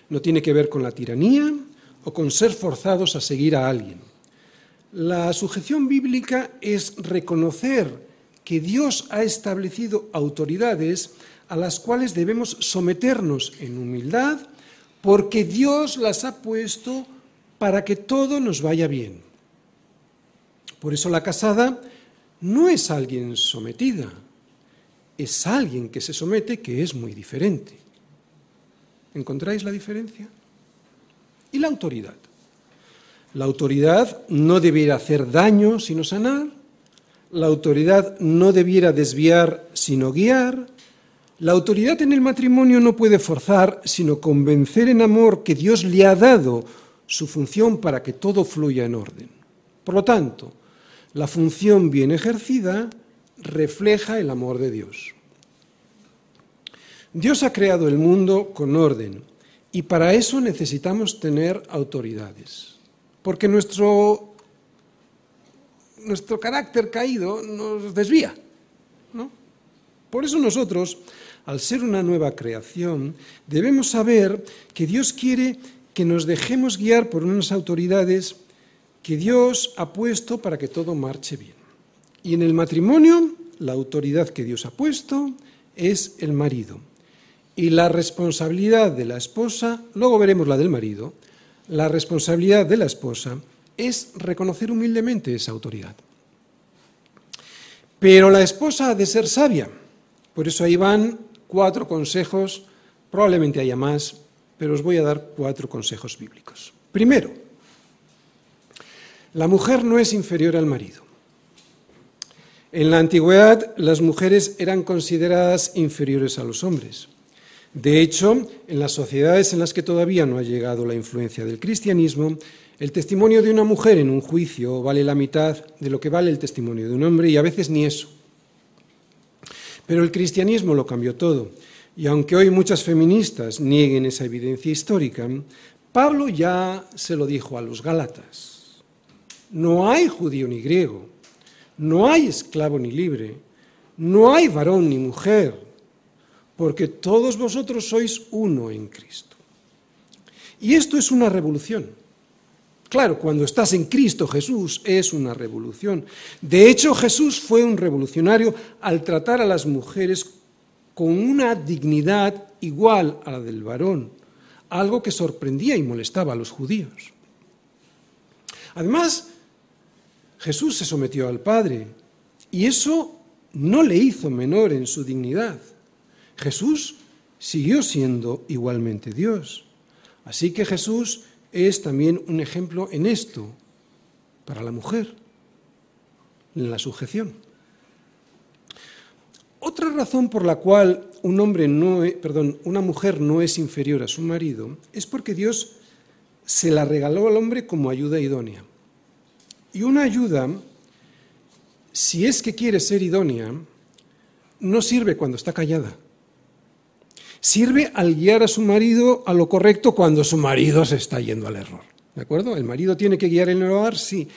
no tiene que ver con la tiranía o con ser forzados a seguir a alguien. La sujeción bíblica es reconocer que Dios ha establecido autoridades a las cuales debemos someternos en humildad porque Dios las ha puesto para que todo nos vaya bien. Por eso la casada no es alguien sometida, es alguien que se somete que es muy diferente. ¿Encontráis la diferencia? Y la autoridad. La autoridad no debiera hacer daño sino sanar, la autoridad no debiera desviar sino guiar, la autoridad en el matrimonio no puede forzar, sino convencer en amor que Dios le ha dado su función para que todo fluya en orden. Por lo tanto, la función bien ejercida refleja el amor de Dios. Dios ha creado el mundo con orden y para eso necesitamos tener autoridades, porque nuestro, nuestro carácter caído nos desvía. Por eso nosotros al ser una nueva creación, debemos saber que Dios quiere que nos dejemos guiar por unas autoridades que Dios ha puesto para que todo marche bien. Y en el matrimonio, la autoridad que Dios ha puesto es el marido. Y la responsabilidad de la esposa, luego veremos la del marido, la responsabilidad de la esposa es reconocer humildemente esa autoridad. Pero la esposa ha de ser sabia. Por eso ahí van cuatro consejos, probablemente haya más, pero os voy a dar cuatro consejos bíblicos. Primero, la mujer no es inferior al marido. En la antigüedad las mujeres eran consideradas inferiores a los hombres. De hecho, en las sociedades en las que todavía no ha llegado la influencia del cristianismo, el testimonio de una mujer en un juicio vale la mitad de lo que vale el testimonio de un hombre y a veces ni eso. Pero el cristianismo lo cambió todo. Y aunque hoy muchas feministas nieguen esa evidencia histórica, Pablo ya se lo dijo a los Gálatas. No hay judío ni griego, no hay esclavo ni libre, no hay varón ni mujer, porque todos vosotros sois uno en Cristo. Y esto es una revolución. Claro, cuando estás en Cristo Jesús es una revolución. De hecho, Jesús fue un revolucionario al tratar a las mujeres con una dignidad igual a la del varón, algo que sorprendía y molestaba a los judíos. Además, Jesús se sometió al Padre y eso no le hizo menor en su dignidad. Jesús siguió siendo igualmente Dios. Así que Jesús es también un ejemplo en esto para la mujer, en la sujeción. Otra razón por la cual un hombre no, e, perdón, una mujer no es inferior a su marido es porque Dios se la regaló al hombre como ayuda idónea. Y una ayuda, si es que quiere ser idónea, no sirve cuando está callada sirve al guiar a su marido a lo correcto cuando su marido se está yendo al error. ¿De acuerdo? El marido tiene que guiar el hogar, sí,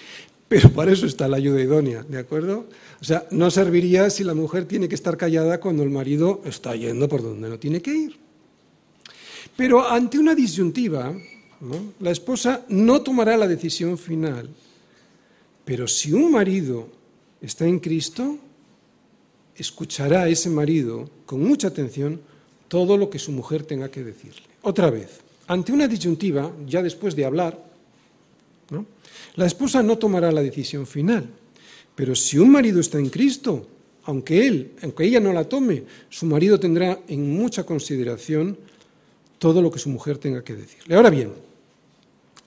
pero para eso está la ayuda idónea, ¿de acuerdo? O sea, no serviría si la mujer tiene que estar callada cuando el marido está yendo por donde no tiene que ir. Pero ante una disyuntiva, la esposa no tomará la decisión final. Pero si un marido está en Cristo, escuchará a ese marido con mucha atención todo lo que su mujer tenga que decirle. Otra vez, ante una disyuntiva, ya después de hablar, la esposa no tomará la decisión final. Pero si un marido está en Cristo, aunque él, aunque ella no la tome, su marido tendrá en mucha consideración todo lo que su mujer tenga que decirle. Ahora bien,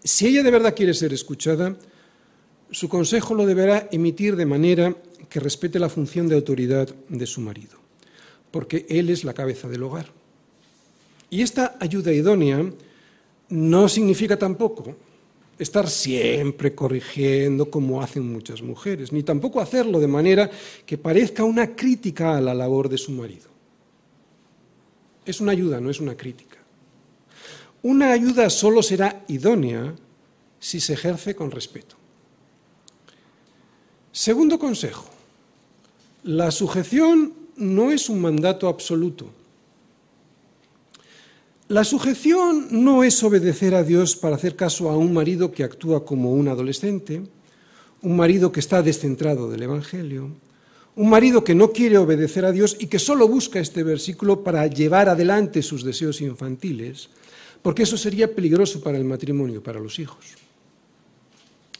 si ella de verdad quiere ser escuchada, su consejo lo deberá emitir de manera que respete la función de autoridad de su marido porque Él es la cabeza del hogar. Y esta ayuda idónea no significa tampoco estar siempre corrigiendo como hacen muchas mujeres, ni tampoco hacerlo de manera que parezca una crítica a la labor de su marido. Es una ayuda, no es una crítica. Una ayuda solo será idónea si se ejerce con respeto. Segundo consejo, la sujeción no es un mandato absoluto. La sujeción no es obedecer a Dios para hacer caso a un marido que actúa como un adolescente, un marido que está descentrado del Evangelio, un marido que no quiere obedecer a Dios y que solo busca este versículo para llevar adelante sus deseos infantiles, porque eso sería peligroso para el matrimonio, para los hijos.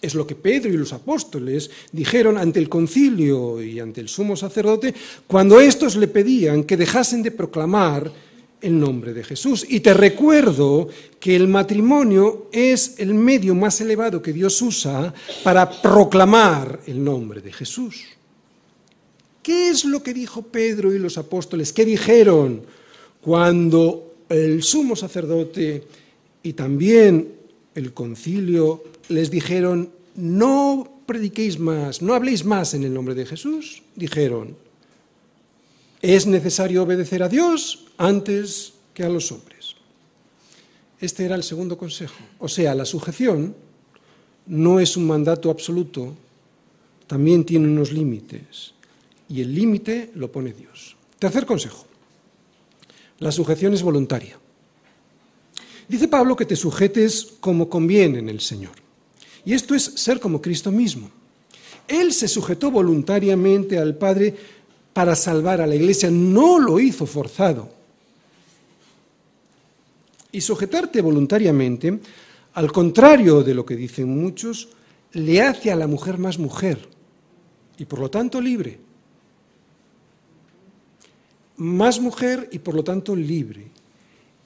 Es lo que Pedro y los apóstoles dijeron ante el concilio y ante el sumo sacerdote cuando éstos le pedían que dejasen de proclamar el nombre de Jesús. Y te recuerdo que el matrimonio es el medio más elevado que Dios usa para proclamar el nombre de Jesús. ¿Qué es lo que dijo Pedro y los apóstoles? ¿Qué dijeron cuando el sumo sacerdote y también el concilio les dijeron, no prediquéis más, no habléis más en el nombre de Jesús, dijeron, es necesario obedecer a Dios antes que a los hombres. Este era el segundo consejo. O sea, la sujeción no es un mandato absoluto, también tiene unos límites. Y el límite lo pone Dios. Tercer consejo. La sujeción es voluntaria. Dice Pablo que te sujetes como conviene en el Señor. Y esto es ser como Cristo mismo. Él se sujetó voluntariamente al Padre para salvar a la iglesia, no lo hizo forzado. Y sujetarte voluntariamente, al contrario de lo que dicen muchos, le hace a la mujer más mujer y por lo tanto libre. Más mujer y por lo tanto libre.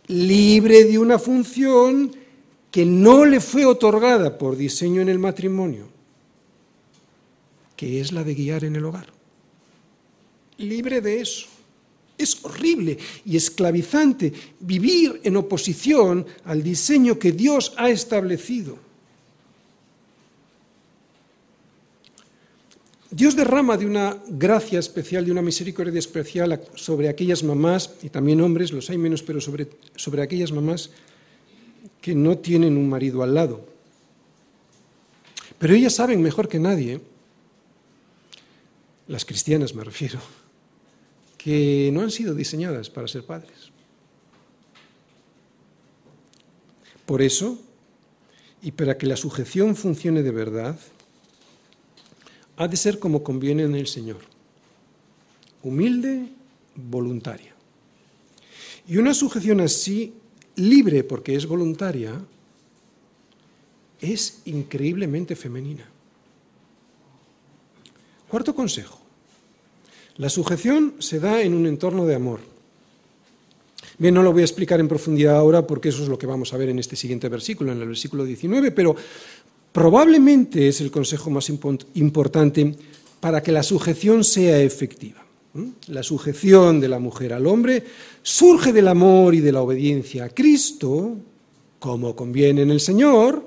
Libre de una función que no le fue otorgada por diseño en el matrimonio, que es la de guiar en el hogar. Libre de eso. Es horrible y esclavizante vivir en oposición al diseño que Dios ha establecido. Dios derrama de una gracia especial, de una misericordia especial sobre aquellas mamás, y también hombres, los hay menos, pero sobre, sobre aquellas mamás que no tienen un marido al lado. Pero ellas saben mejor que nadie, las cristianas me refiero, que no han sido diseñadas para ser padres. Por eso, y para que la sujeción funcione de verdad, ha de ser como conviene en el Señor, humilde, voluntaria. Y una sujeción así, libre porque es voluntaria, es increíblemente femenina. Cuarto consejo. La sujeción se da en un entorno de amor. Bien, no lo voy a explicar en profundidad ahora porque eso es lo que vamos a ver en este siguiente versículo, en el versículo 19, pero probablemente es el consejo más importante para que la sujeción sea efectiva. La sujeción de la mujer al hombre surge del amor y de la obediencia a Cristo, como conviene en el Señor,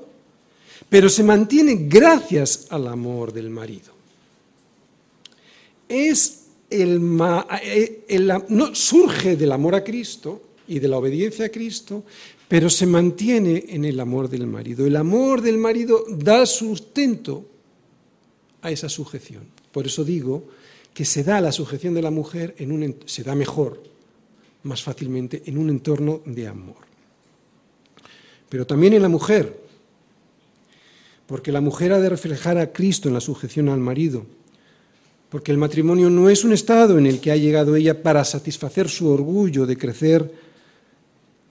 pero se mantiene gracias al amor del marido. Es el, eh, no, surge del amor a Cristo y de la obediencia a Cristo, pero se mantiene en el amor del marido. El amor del marido da sustento a esa sujeción. Por eso digo que se da la sujeción de la mujer en un se da mejor, más fácilmente en un entorno de amor. Pero también en la mujer, porque la mujer ha de reflejar a Cristo en la sujeción al marido, porque el matrimonio no es un estado en el que ha llegado ella para satisfacer su orgullo de crecer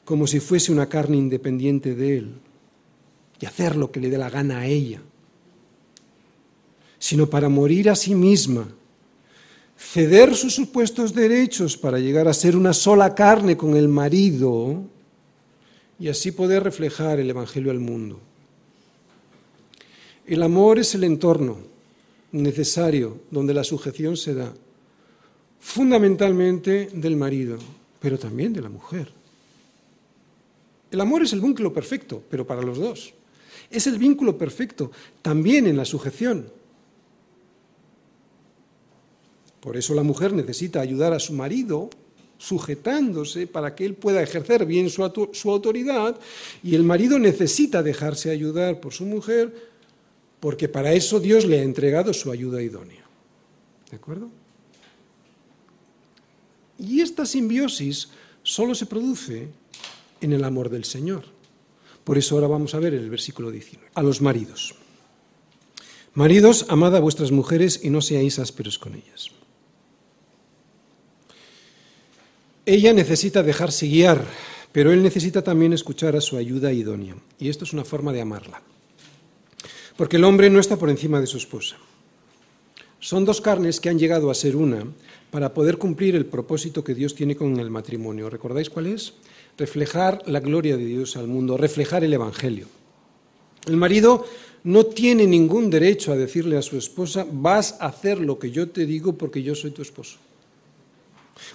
como si fuese una carne independiente de él y hacer lo que le dé la gana a ella, sino para morir a sí misma, ceder sus supuestos derechos para llegar a ser una sola carne con el marido y así poder reflejar el Evangelio al mundo. El amor es el entorno necesario donde la sujeción se da, fundamentalmente del marido, pero también de la mujer. El amor es el vínculo perfecto, pero para los dos. Es el vínculo perfecto también en la sujeción. Por eso la mujer necesita ayudar a su marido sujetándose para que él pueda ejercer bien su, autoridad y el marido necesita dejarse ayudar por su mujer porque para eso Dios le ha entregado su ayuda idónea. ¿De acuerdo? Y esta simbiosis solo se produce en el amor del Señor. Por eso ahora vamos a ver el versículo 19. A los maridos. Maridos, amad a vuestras mujeres y no seáis ásperos con ellas. Ella necesita dejarse guiar, pero él necesita también escuchar a su ayuda idónea. Y esto es una forma de amarla. Porque el hombre no está por encima de su esposa. Son dos carnes que han llegado a ser una para poder cumplir el propósito que Dios tiene con el matrimonio. ¿Recordáis cuál es? reflejar la gloria de Dios al mundo, reflejar el Evangelio. El marido no tiene ningún derecho a decirle a su esposa, vas a hacer lo que yo te digo porque yo soy tu esposo.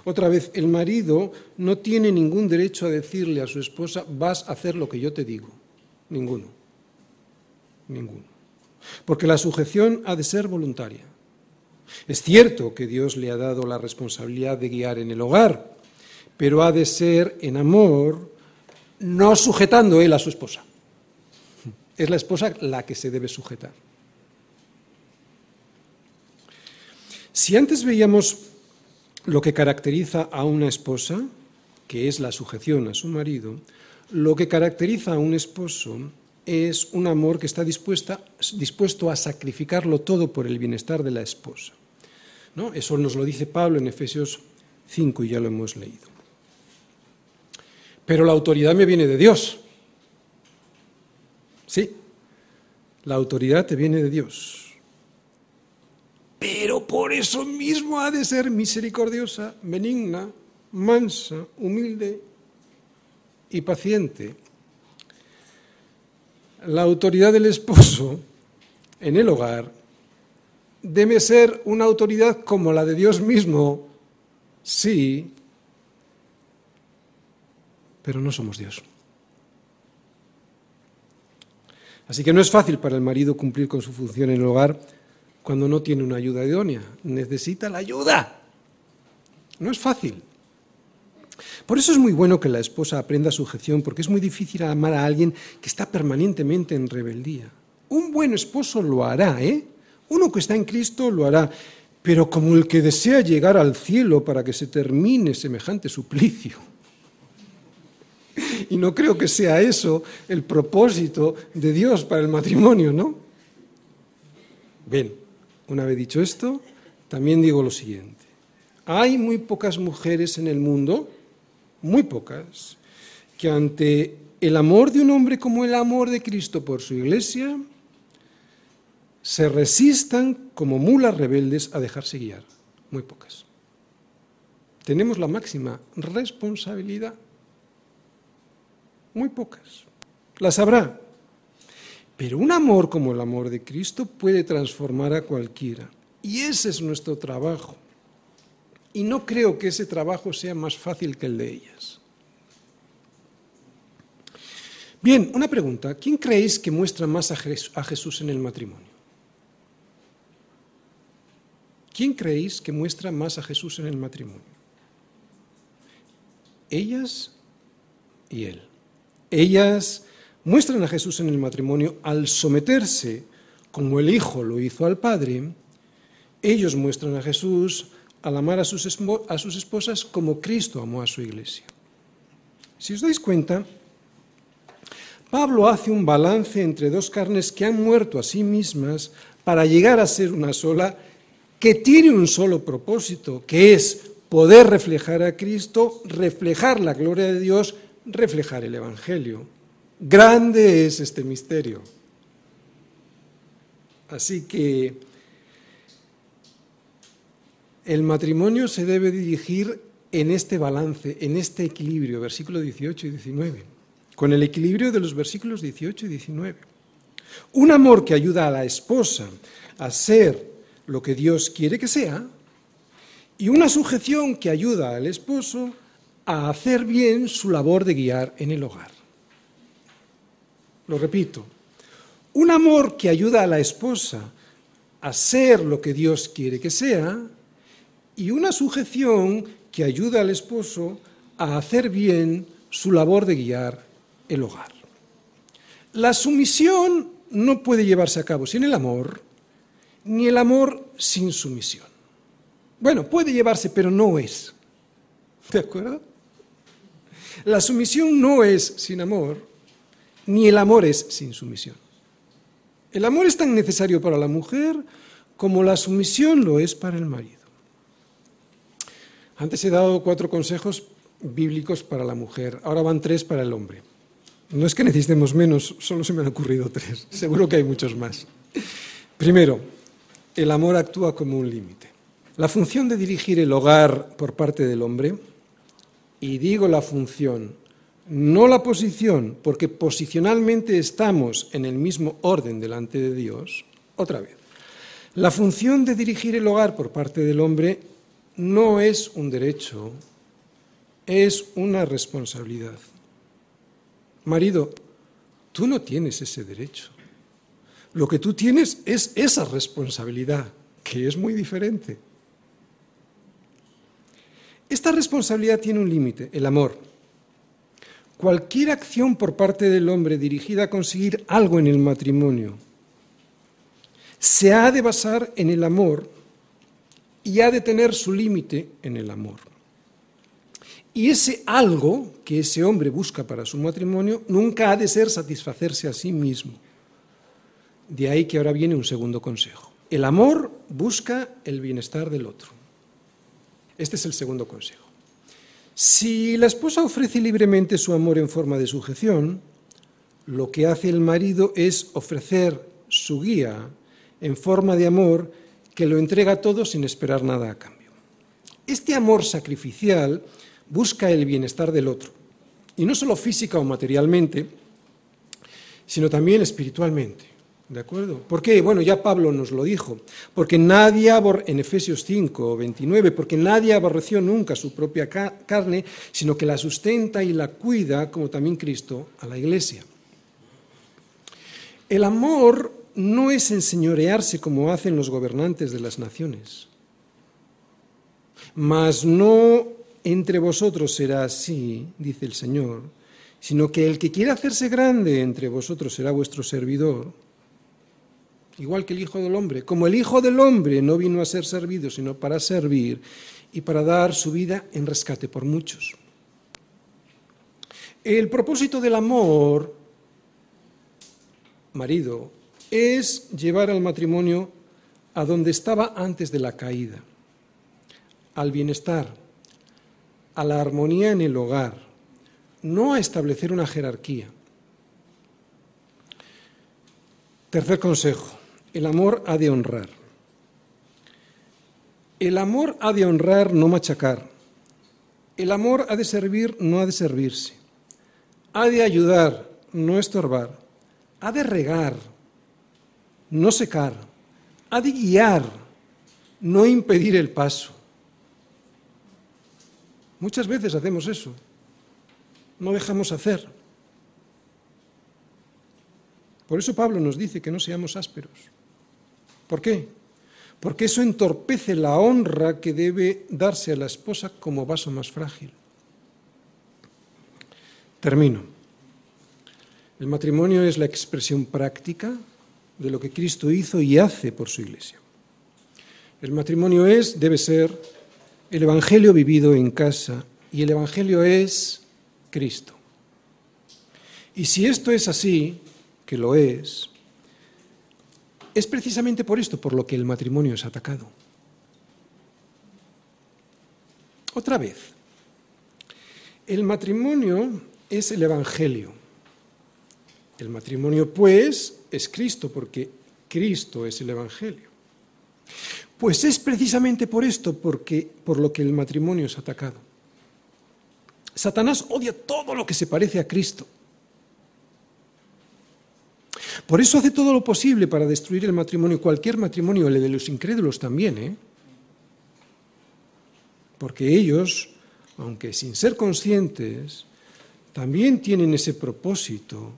Otra vez, el marido no tiene ningún derecho a decirle a su esposa, vas a hacer lo que yo te digo. Ninguno. Ninguno. Porque la sujeción ha de ser voluntaria. Es cierto que Dios le ha dado la responsabilidad de guiar en el hogar, pero ha de ser en amor, no sujetando él a su esposa. Es la esposa la que se debe sujetar. Si antes veíamos lo que caracteriza a una esposa, que es la sujeción a su marido, lo que caracteriza a un esposo es un amor que está dispuesto a sacrificarlo todo por el bienestar de la esposa. ¿no? Eso nos lo dice Pablo en Efesios 5 y ya lo hemos leído. Pero la autoridad me viene de Dios. Sí, la autoridad te viene de Dios. Pero por eso mismo ha de ser misericordiosa, benigna, mansa, humilde y paciente. La autoridad del esposo en el hogar debe ser una autoridad como la de Dios mismo, sí, pero no somos Dios. Así que no es fácil para el marido cumplir con su función en el hogar cuando no tiene una ayuda idónea. Necesita la ayuda. No es fácil. Por eso es muy bueno que la esposa aprenda sujeción, porque es muy difícil amar a alguien que está permanentemente en rebeldía. Un buen esposo lo hará, ¿eh? Uno que está en Cristo lo hará, pero como el que desea llegar al cielo para que se termine semejante suplicio. [laughs] Y no creo que sea eso el propósito de Dios para el matrimonio, ¿no? Bien, una vez dicho esto, también digo lo siguiente. Hay muy pocas mujeres en el mundo, muy pocas, que ante el amor de un hombre como el amor de Cristo por su iglesia, se resistan como mulas rebeldes a dejarse guiar. Muy pocas. Tenemos la máxima responsabilidad muy pocas. Las habrá. Pero un amor como el amor de Cristo puede transformar a cualquiera. Y ese es nuestro trabajo. Y no creo que ese trabajo sea más fácil que el de ellas. Bien, una pregunta. ¿Quién creéis que muestra más a Jesús en el matrimonio? ¿Quién creéis que muestra más a Jesús en el matrimonio? Ellas y él. Ellas muestran a Jesús en el matrimonio al someterse como el Hijo lo hizo al Padre. Ellos muestran a Jesús al amar a sus, a sus esposas como Cristo amó a su iglesia. Si os dais cuenta, Pablo hace un balance entre dos carnes que han muerto a sí mismas para llegar a ser una sola, que tiene un solo propósito, que es poder reflejar a Cristo, reflejar la gloria de Dios reflejar el Evangelio. Grande es este misterio. Así que el matrimonio se debe dirigir en este balance, en este equilibrio, versículos 18 y 19, con el equilibrio de los versículos 18 y 19. Un amor que ayuda a la esposa a ser lo que Dios quiere que sea y una sujeción que ayuda al esposo a hacer bien su labor de guiar en el hogar. Lo repito, un amor que ayuda a la esposa a ser lo que Dios quiere que sea y una sujeción que ayuda al esposo a hacer bien su labor de guiar el hogar. La sumisión no puede llevarse a cabo sin el amor, ni el amor sin sumisión. Bueno, puede llevarse, pero no es. ¿De acuerdo? La sumisión no es sin amor, ni el amor es sin sumisión. El amor es tan necesario para la mujer como la sumisión lo es para el marido. Antes he dado cuatro consejos bíblicos para la mujer, ahora van tres para el hombre. No es que necesitemos menos, solo se me han ocurrido tres, [laughs] seguro que hay muchos más. Primero, el amor actúa como un límite. La función de dirigir el hogar por parte del hombre y digo la función, no la posición, porque posicionalmente estamos en el mismo orden delante de Dios, otra vez. La función de dirigir el hogar por parte del hombre no es un derecho, es una responsabilidad. Marido, tú no tienes ese derecho. Lo que tú tienes es esa responsabilidad, que es muy diferente. Esta responsabilidad tiene un límite, el amor. Cualquier acción por parte del hombre dirigida a conseguir algo en el matrimonio se ha de basar en el amor y ha de tener su límite en el amor. Y ese algo que ese hombre busca para su matrimonio nunca ha de ser satisfacerse a sí mismo. De ahí que ahora viene un segundo consejo. El amor busca el bienestar del otro. Este es el segundo consejo. Si la esposa ofrece libremente su amor en forma de sujeción, lo que hace el marido es ofrecer su guía en forma de amor que lo entrega todo sin esperar nada a cambio. Este amor sacrificial busca el bienestar del otro, y no solo física o materialmente, sino también espiritualmente. ¿De acuerdo? ¿Por qué? Bueno, ya Pablo nos lo dijo. Porque nadie, en Efesios 5, 29, porque nadie aborreció nunca su propia carne, sino que la sustenta y la cuida, como también Cristo, a la iglesia. El amor no es enseñorearse como hacen los gobernantes de las naciones. Mas no entre vosotros será así, dice el Señor, sino que el que quiera hacerse grande entre vosotros será vuestro servidor, igual que el Hijo del Hombre. Como el Hijo del Hombre no vino a ser servido, sino para servir y para dar su vida en rescate por muchos. El propósito del amor, marido, es llevar al matrimonio a donde estaba antes de la caída, al bienestar, a la armonía en el hogar, no a establecer una jerarquía. Tercer consejo, el amor ha de honrar. El amor ha de honrar, no machacar. El amor ha de servir, no ha de servirse. Ha de ayudar, no estorbar. Ha de regar, no secar. Ha de guiar, no impedir el paso. Muchas veces hacemos eso. No dejamos hacer. Por eso Pablo nos dice que no seamos ásperos. ¿Por qué? Porque eso entorpece la honra que debe darse a la esposa como vaso más frágil. Termino. El matrimonio es la expresión práctica de lo que Cristo hizo y hace por su iglesia. El matrimonio es, debe ser, el Evangelio vivido en casa y el Evangelio es Cristo. Y si esto es así, que lo es, es precisamente por esto por lo que el matrimonio es atacado. Otra vez, el matrimonio es el Evangelio. El matrimonio, pues, es Cristo, porque Cristo es el Evangelio. Pues es precisamente por esto por lo que el matrimonio es atacado. Satanás odia todo lo que se parece a Cristo. Por eso hace todo lo posible para destruir el matrimonio, cualquier matrimonio, el de los incrédulos también, ¿eh? Porque ellos, aunque sin ser conscientes, también tienen ese propósito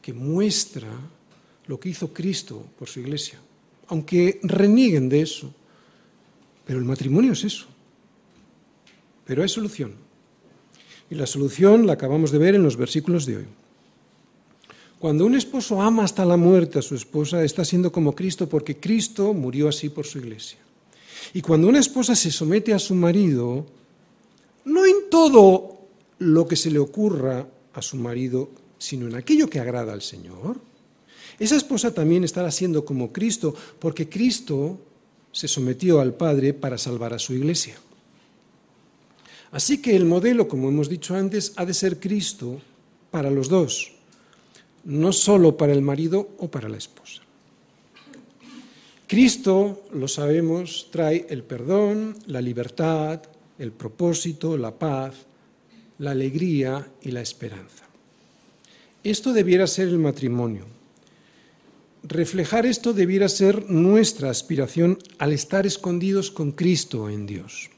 que muestra lo que hizo Cristo por su iglesia aunque renieguen de eso. Pero el matrimonio es eso. Pero hay solución. Y la solución la acabamos de ver en los versículos de hoy. Cuando un esposo ama hasta la muerte a su esposa, está siendo como Cristo porque Cristo murió así por su iglesia. Y cuando una esposa se somete a su marido, no en todo lo que se le ocurra a su marido, sino en aquello que agrada al Señor, esa esposa también estará siendo como Cristo, porque Cristo se sometió al Padre para salvar a su iglesia. Así que el modelo, como hemos dicho antes, ha de ser Cristo para los dos, no solo para el marido o para la esposa. Cristo, lo sabemos, trae el perdón, la libertad, el propósito, la paz, la alegría y la esperanza. Esto debiera ser el matrimonio reflejar esto debiera ser nuestra aspiración al estar escondidos con Cristo en Dios.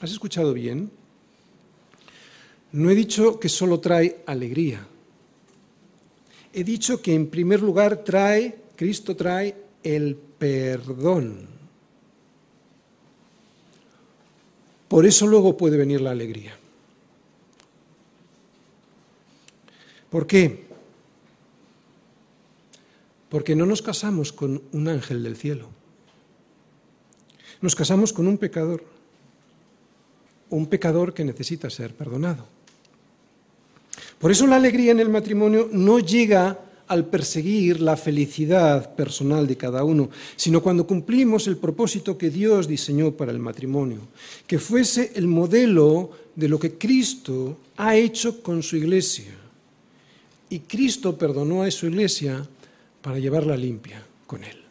¿Has escuchado bien? No he dicho que solo trae alegría. He dicho que en primer lugar trae, Cristo trae el perdón. Por eso luego puede venir la alegría. ¿Por qué? Porque no nos casamos con un ángel del cielo. Nos casamos con un pecador. un pecador que necesita ser perdonado. Por eso la alegría en el matrimonio no llega al perseguir la felicidad personal de cada uno, sino cuando cumplimos el propósito que Dios diseñó para el matrimonio, que fuese el modelo de lo que Cristo ha hecho con su iglesia. Y Cristo perdonó a su iglesia para llevarla limpia con él.